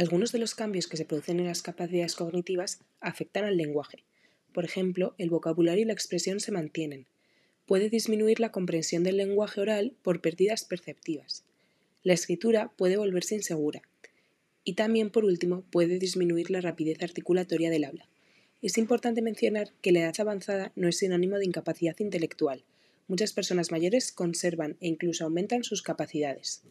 Algunos de los cambios que se producen en las capacidades cognitivas afectan al lenguaje. Por ejemplo, el vocabulario y la expresión se mantienen. Puede disminuir la comprensión del lenguaje oral por pérdidas perceptivas. La escritura puede volverse insegura. Y también, por último, puede disminuir la rapidez articulatoria del habla. Es importante mencionar que la edad avanzada no es sinónimo de incapacidad intelectual. Muchas personas mayores conservan e incluso aumentan sus capacidades.